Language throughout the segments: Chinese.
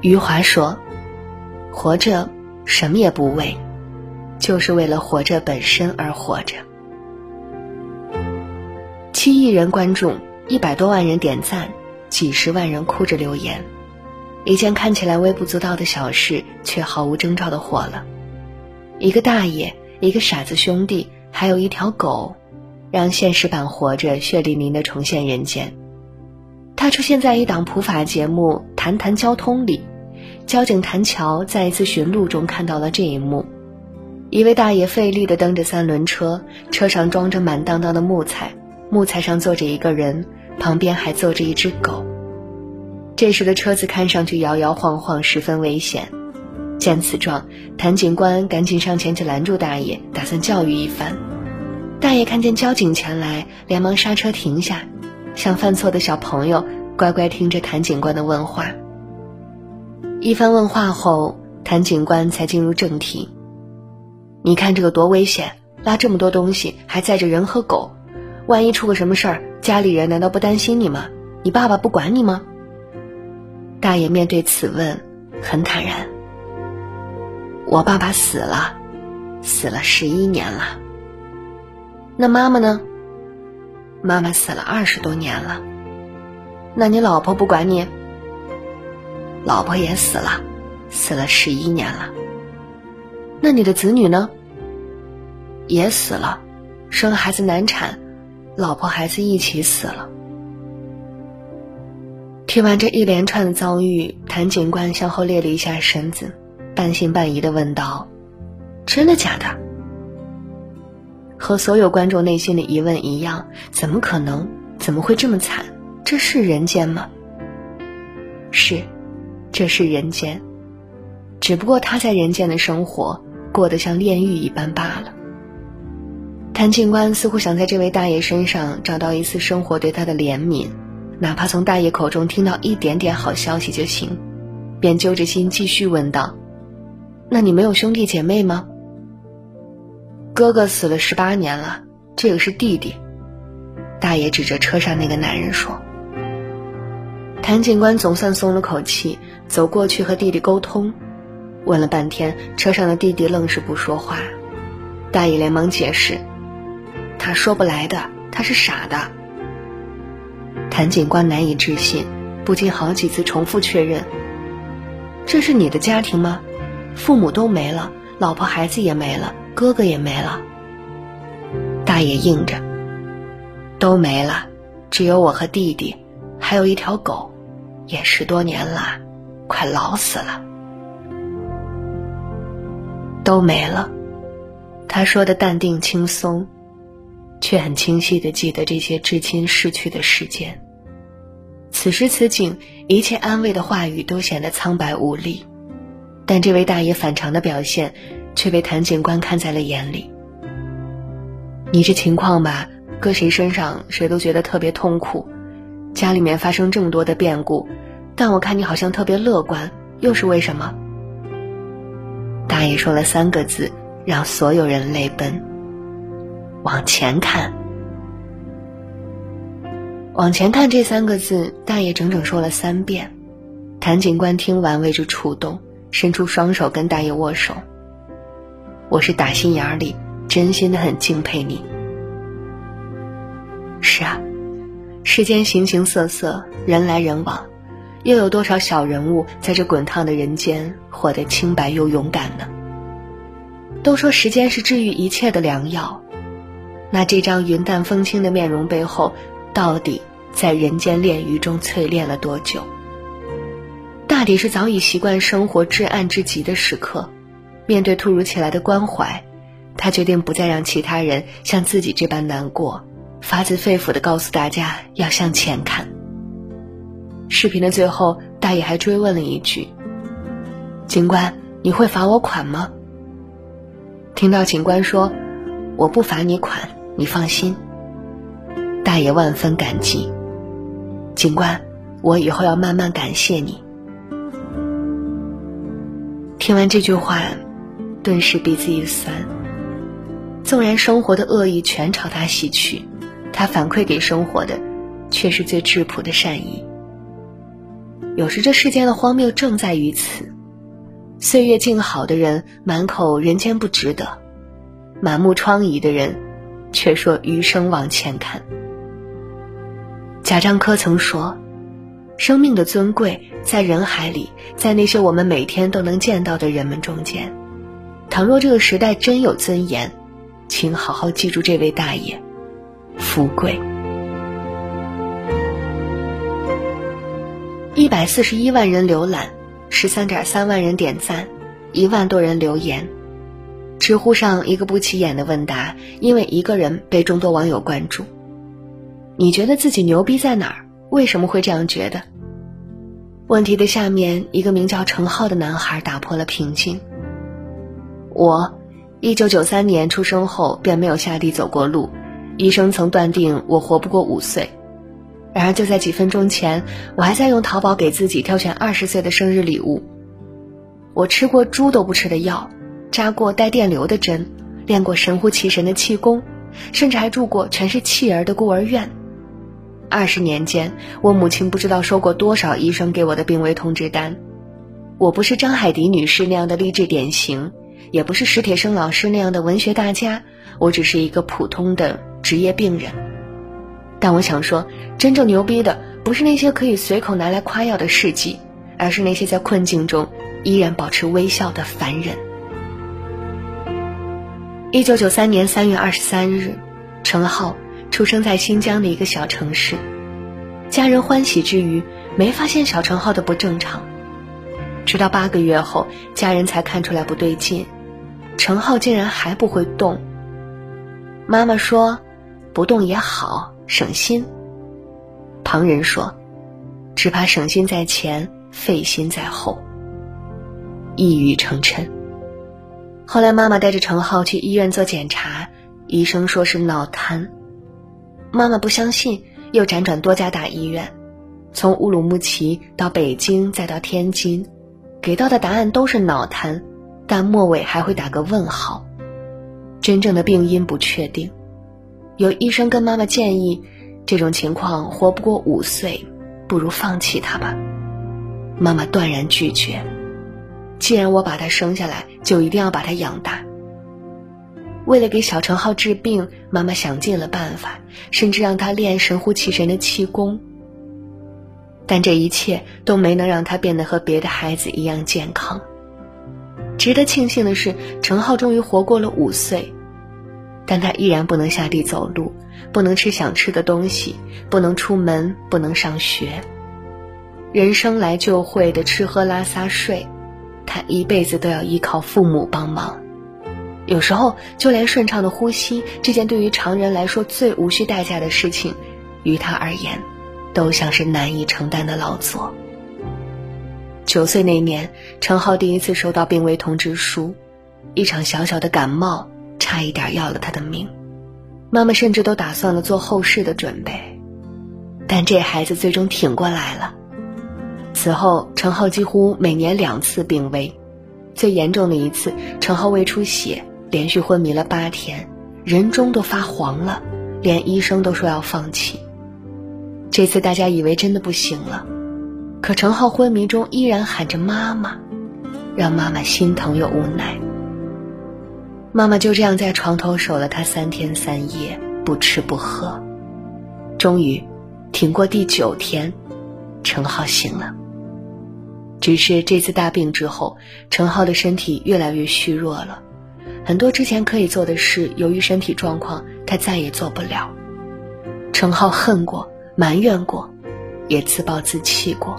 余华说：“活着，什么也不为，就是为了活着本身而活着。”七亿人关注，一百多万人点赞，几十万人哭着留言，一件看起来微不足道的小事，却毫无征兆的火了。一个大爷，一个傻子兄弟，还有一条狗，让现实版活着血淋淋的重现人间。他出现在一档普法节目《谈谈交通》里，交警谭桥在一次巡路中看到了这一幕：一位大爷费力地蹬着三轮车，车上装着满当当的木材。木材上坐着一个人，旁边还坐着一只狗。这时的车子看上去摇摇晃晃，十分危险。见此状，谭警官赶紧上前去拦住大爷，打算教育一番。大爷看见交警前来，连忙刹车停下，像犯错的小朋友，乖乖听着谭警官的问话。一番问话后，谭警官才进入正题：“你看这个多危险，拉这么多东西，还载着人和狗。”万一出个什么事儿，家里人难道不担心你吗？你爸爸不管你吗？大爷面对此问，很坦然。我爸爸死了，死了十一年了。那妈妈呢？妈妈死了二十多年了。那你老婆不管你？老婆也死了，死了十一年了。那你的子女呢？也死了，生孩子难产。老婆孩子一起死了。听完这一连串的遭遇，谭警官向后列了一下身子，半信半疑的问道：“真的假的？”和所有观众内心的疑问一样，怎么可能？怎么会这么惨？这是人间吗？是，这是人间，只不过他在人间的生活过得像炼狱一般罢了。谭警官似乎想在这位大爷身上找到一丝生活对他的怜悯，哪怕从大爷口中听到一点点好消息就行，便揪着心继续问道：“那你没有兄弟姐妹吗？”哥哥死了十八年了，这个是弟弟。大爷指着车上那个男人说。谭警官总算松了口气，走过去和弟弟沟通，问了半天，车上的弟弟愣是不说话。大爷连忙解释。他说不来的，他是傻的。谭警官难以置信，不禁好几次重复确认：“这是你的家庭吗？父母都没了，老婆孩子也没了，哥哥也没了。”大爷应着：“都没了，只有我和弟弟，还有一条狗，也十多年了，快老死了。都没了。”他说的淡定轻松。却很清晰地记得这些至亲逝去的时间。此时此景，一切安慰的话语都显得苍白无力，但这位大爷反常的表现，却被谭警官看在了眼里。你这情况吧，搁谁身上谁都觉得特别痛苦。家里面发生这么多的变故，但我看你好像特别乐观，又是为什么？大爷说了三个字，让所有人泪奔。往前看，往前看这三个字，大爷整整说了三遍。谭警官听完为之触动，伸出双手跟大爷握手。我是打心眼里真心的很敬佩你。是啊，世间形形色色，人来人往，又有多少小人物在这滚烫的人间活得清白又勇敢呢？都说时间是治愈一切的良药。那这张云淡风轻的面容背后，到底在人间炼狱中淬炼了多久？大抵是早已习惯生活至暗至极的时刻，面对突如其来的关怀，他决定不再让其他人像自己这般难过，发自肺腑的告诉大家要向前看。视频的最后，大爷还追问了一句：“警官，你会罚我款吗？”听到警官说：“我不罚你款。”你放心，大爷万分感激。警官，我以后要慢慢感谢你。听完这句话，顿时鼻子一酸。纵然生活的恶意全朝他袭去，他反馈给生活的，却是最质朴的善意。有时这世间的荒谬正在于此：岁月静好的人满口人间不值得，满目疮痍的人却说余生往前看。贾樟柯曾说：“生命的尊贵在人海里，在那些我们每天都能见到的人们中间。倘若这个时代真有尊严，请好好记住这位大爷，富贵。”一百四十一万人浏览，十三点三万人点赞，一万多人留言。知乎上一个不起眼的问答，因为一个人被众多网友关注。你觉得自己牛逼在哪儿？为什么会这样觉得？问题的下面，一个名叫程浩的男孩打破了平静。我，一九九三年出生后便没有下地走过路，医生曾断定我活不过五岁。然而就在几分钟前，我还在用淘宝给自己挑选二十岁的生日礼物。我吃过猪都不吃的药，扎过带电流的针，练过神乎其神的气功，甚至还住过全是弃儿的孤儿院。二十年间，我母亲不知道收过多少医生给我的病危通知单。我不是张海迪女士那样的励志典型，也不是史铁生老师那样的文学大家，我只是一个普通的职业病人。但我想说，真正牛逼的不是那些可以随口拿来夸耀的事迹，而是那些在困境中依然保持微笑的凡人。一九九三年三月二十三日，程浩。出生在新疆的一个小城市，家人欢喜之余，没发现小程浩的不正常。直到八个月后，家人才看出来不对劲，程浩竟然还不会动。妈妈说：“不动也好，省心。”旁人说：“只怕省心在前，费心在后。”一语成谶。后来，妈妈带着程浩去医院做检查，医生说是脑瘫。妈妈不相信，又辗转多家大医院，从乌鲁木齐到北京再到天津，给到的答案都是脑瘫，但末尾还会打个问号，真正的病因不确定。有医生跟妈妈建议，这种情况活不过五岁，不如放弃他吧。妈妈断然拒绝，既然我把他生下来，就一定要把他养大。为了给小程浩治病，妈妈想尽了办法，甚至让他练神乎其神的气功。但这一切都没能让他变得和别的孩子一样健康。值得庆幸的是，程浩终于活过了五岁，但他依然不能下地走路，不能吃想吃的东西，不能出门，不能上学。人生来就会的吃喝拉撒睡，他一辈子都要依靠父母帮忙。有时候，就连顺畅的呼吸这件对于常人来说最无需代价的事情，于他而言，都像是难以承担的劳作。九岁那年，程浩第一次收到病危通知书，一场小小的感冒差一点要了他的命，妈妈甚至都打算了做后事的准备，但这孩子最终挺过来了。此后，程浩几乎每年两次病危，最严重的一次，程浩胃出血。连续昏迷了八天，人中都发黄了，连医生都说要放弃。这次大家以为真的不行了，可程浩昏迷中依然喊着妈妈，让妈妈心疼又无奈。妈妈就这样在床头守了他三天三夜，不吃不喝，终于挺过第九天，程浩醒了。只是这次大病之后，程浩的身体越来越虚弱了。很多之前可以做的事，由于身体状况，他再也做不了。程浩恨过，埋怨过，也自暴自弃过，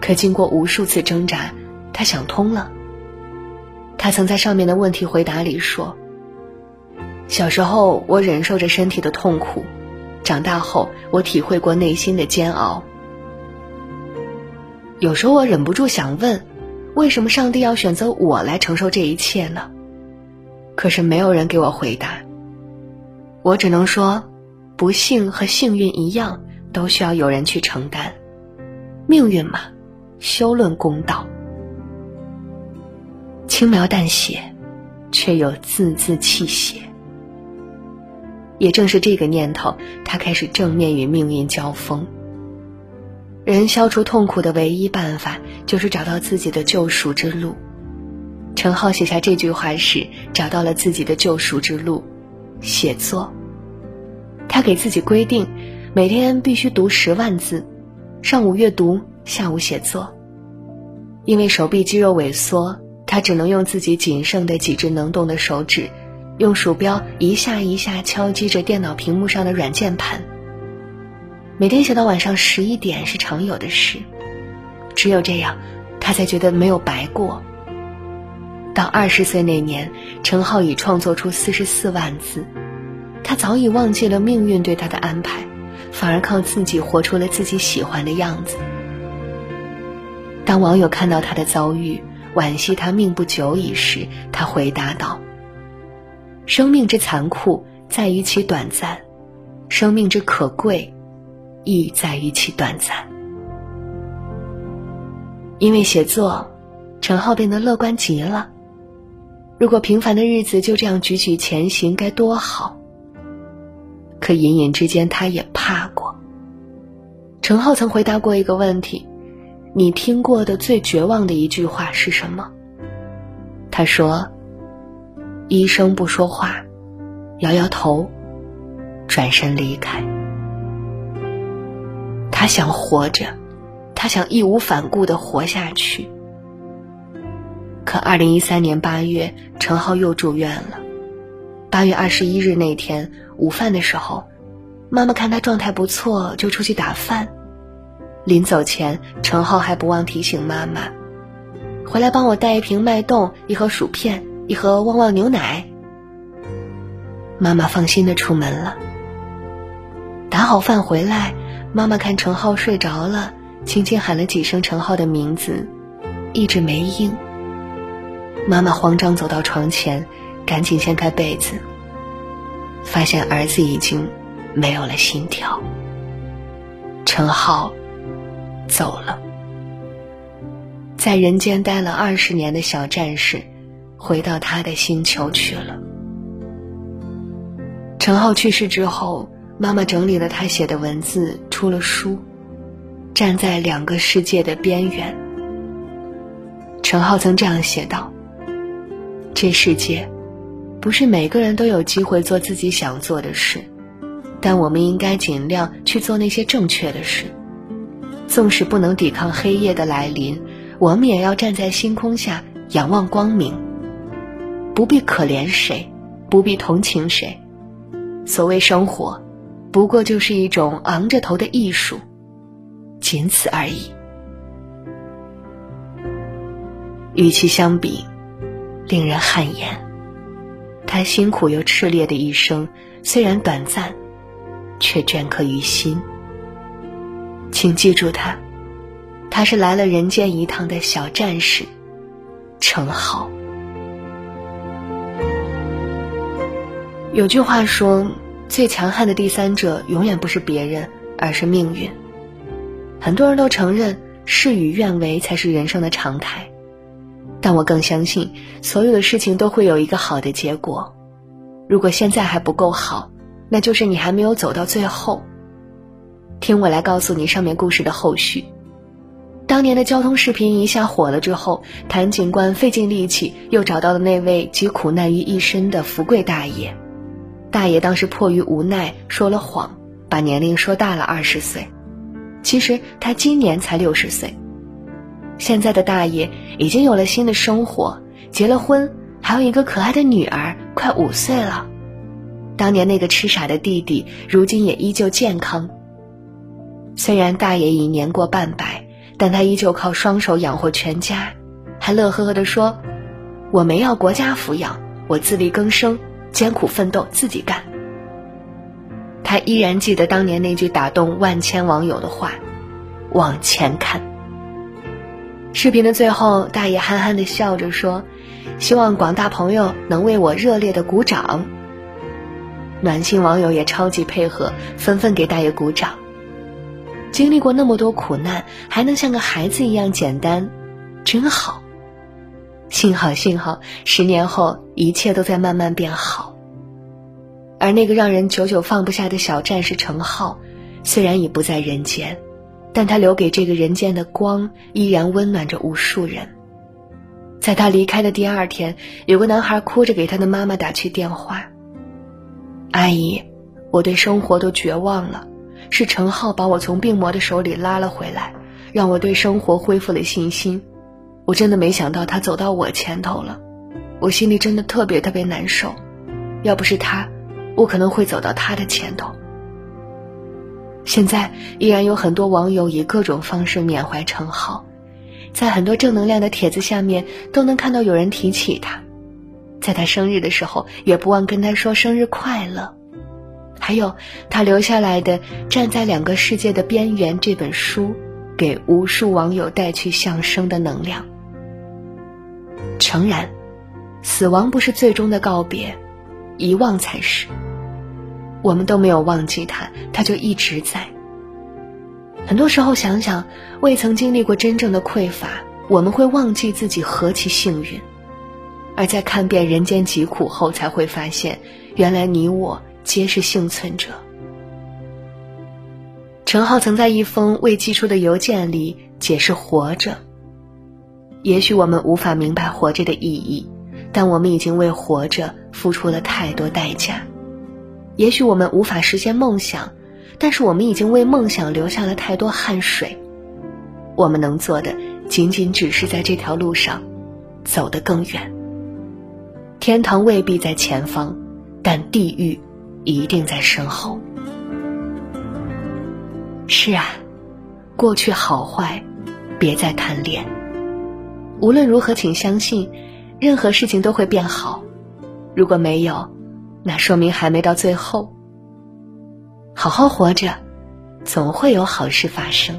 可经过无数次挣扎，他想通了。他曾在上面的问题回答里说：“小时候我忍受着身体的痛苦，长大后我体会过内心的煎熬。有时候我忍不住想问，为什么上帝要选择我来承受这一切呢？”可是没有人给我回答。我只能说，不幸和幸运一样，都需要有人去承担。命运嘛，休论公道。轻描淡写，却又字字泣血。也正是这个念头，他开始正面与命运交锋。人消除痛苦的唯一办法就是找到自己的救赎之路。陈浩写下这句话时，找到了自己的救赎之路——写作。他给自己规定，每天必须读十万字，上午阅读，下午写作。因为手臂肌肉萎缩，他只能用自己仅剩的几只能动的手指，用鼠标一下一下敲击着电脑屏幕上的软键盘。每天写到晚上十一点是常有的事，只有这样，他才觉得没有白过。到二十岁那年，陈浩已创作出四十四万字，他早已忘记了命运对他的安排，反而靠自己活出了自己喜欢的样子。当网友看到他的遭遇，惋惜他命不久矣时，他回答道：“生命之残酷在于其短暂，生命之可贵。”亦在于其短暂。因为写作，陈浩变得乐观极了。如果平凡的日子就这样踽踽前行，该多好。可隐隐之间，他也怕过。陈浩曾回答过一个问题：“你听过的最绝望的一句话是什么？”他说：“医生不说话，摇摇头，转身离开。”他想活着，他想义无反顾的活下去。可二零一三年八月，陈浩又住院了。八月二十一日那天午饭的时候，妈妈看他状态不错，就出去打饭。临走前，陈浩还不忘提醒妈妈：“回来帮我带一瓶脉动，一盒薯片，一盒旺旺牛奶。”妈妈放心的出门了。打好饭回来。妈妈看陈浩睡着了，轻轻喊了几声陈浩的名字，一直没应。妈妈慌张走到床前，赶紧掀开被子，发现儿子已经没有了心跳。陈浩走了，在人间待了二十年的小战士，回到他的星球去了。陈浩去世之后。妈妈整理了他写的文字，出了书。站在两个世界的边缘，陈浩曾这样写道：“这世界，不是每个人都有机会做自己想做的事，但我们应该尽量去做那些正确的事。纵使不能抵抗黑夜的来临，我们也要站在星空下仰望光明。不必可怜谁，不必同情谁。所谓生活。”不过就是一种昂着头的艺术，仅此而已。与其相比，令人汗颜。他辛苦又炽烈的一生，虽然短暂，却镌刻于心。请记住他，他是来了人间一趟的小战士，程浩。有句话说。最强悍的第三者永远不是别人，而是命运。很多人都承认事与愿违才是人生的常态，但我更相信所有的事情都会有一个好的结果。如果现在还不够好，那就是你还没有走到最后。听我来告诉你上面故事的后续。当年的交通视频一下火了之后，谭警官费尽力气又找到了那位集苦难于一身的福贵大爷。大爷当时迫于无奈说了谎，把年龄说大了二十岁。其实他今年才六十岁。现在的大爷已经有了新的生活，结了婚，还有一个可爱的女儿，快五岁了。当年那个痴傻的弟弟，如今也依旧健康。虽然大爷已年过半百，但他依旧靠双手养活全家，还乐呵呵地说：“我没要国家抚养，我自力更生。”艰苦奋斗，自己干。他依然记得当年那句打动万千网友的话：“往前看。”视频的最后，大爷憨憨的笑着说：“希望广大朋友能为我热烈的鼓掌。”暖心网友也超级配合，纷纷给大爷鼓掌。经历过那么多苦难，还能像个孩子一样简单，真好。幸好，幸好，十年后一切都在慢慢变好。而那个让人久久放不下的小战士程浩，虽然已不在人间，但他留给这个人间的光依然温暖着无数人。在他离开的第二天，有个男孩哭着给他的妈妈打去电话：“阿姨，我对生活都绝望了，是陈浩把我从病魔的手里拉了回来，让我对生活恢复了信心。我真的没想到他走到我前头了，我心里真的特别特别难受。要不是他，我可能会走到他的前头。”现在依然有很多网友以各种方式缅怀陈浩，在很多正能量的帖子下面都能看到有人提起他，在他生日的时候也不忘跟他说生日快乐，还有他留下来的《站在两个世界的边缘》这本书，给无数网友带去向生的能量。诚然，死亡不是最终的告别，遗忘才是。我们都没有忘记他，他就一直在。很多时候想想，未曾经历过真正的匮乏，我们会忘记自己何其幸运；而在看遍人间疾苦后，才会发现，原来你我皆是幸存者。陈浩曾在一封未寄出的邮件里解释活着。也许我们无法明白活着的意义，但我们已经为活着付出了太多代价。也许我们无法实现梦想，但是我们已经为梦想留下了太多汗水。我们能做的，仅仅只是在这条路上走得更远。天堂未必在前方，但地狱一定在身后。是啊，过去好坏，别再贪恋。无论如何，请相信，任何事情都会变好。如果没有，那说明还没到最后。好好活着，总会有好事发生。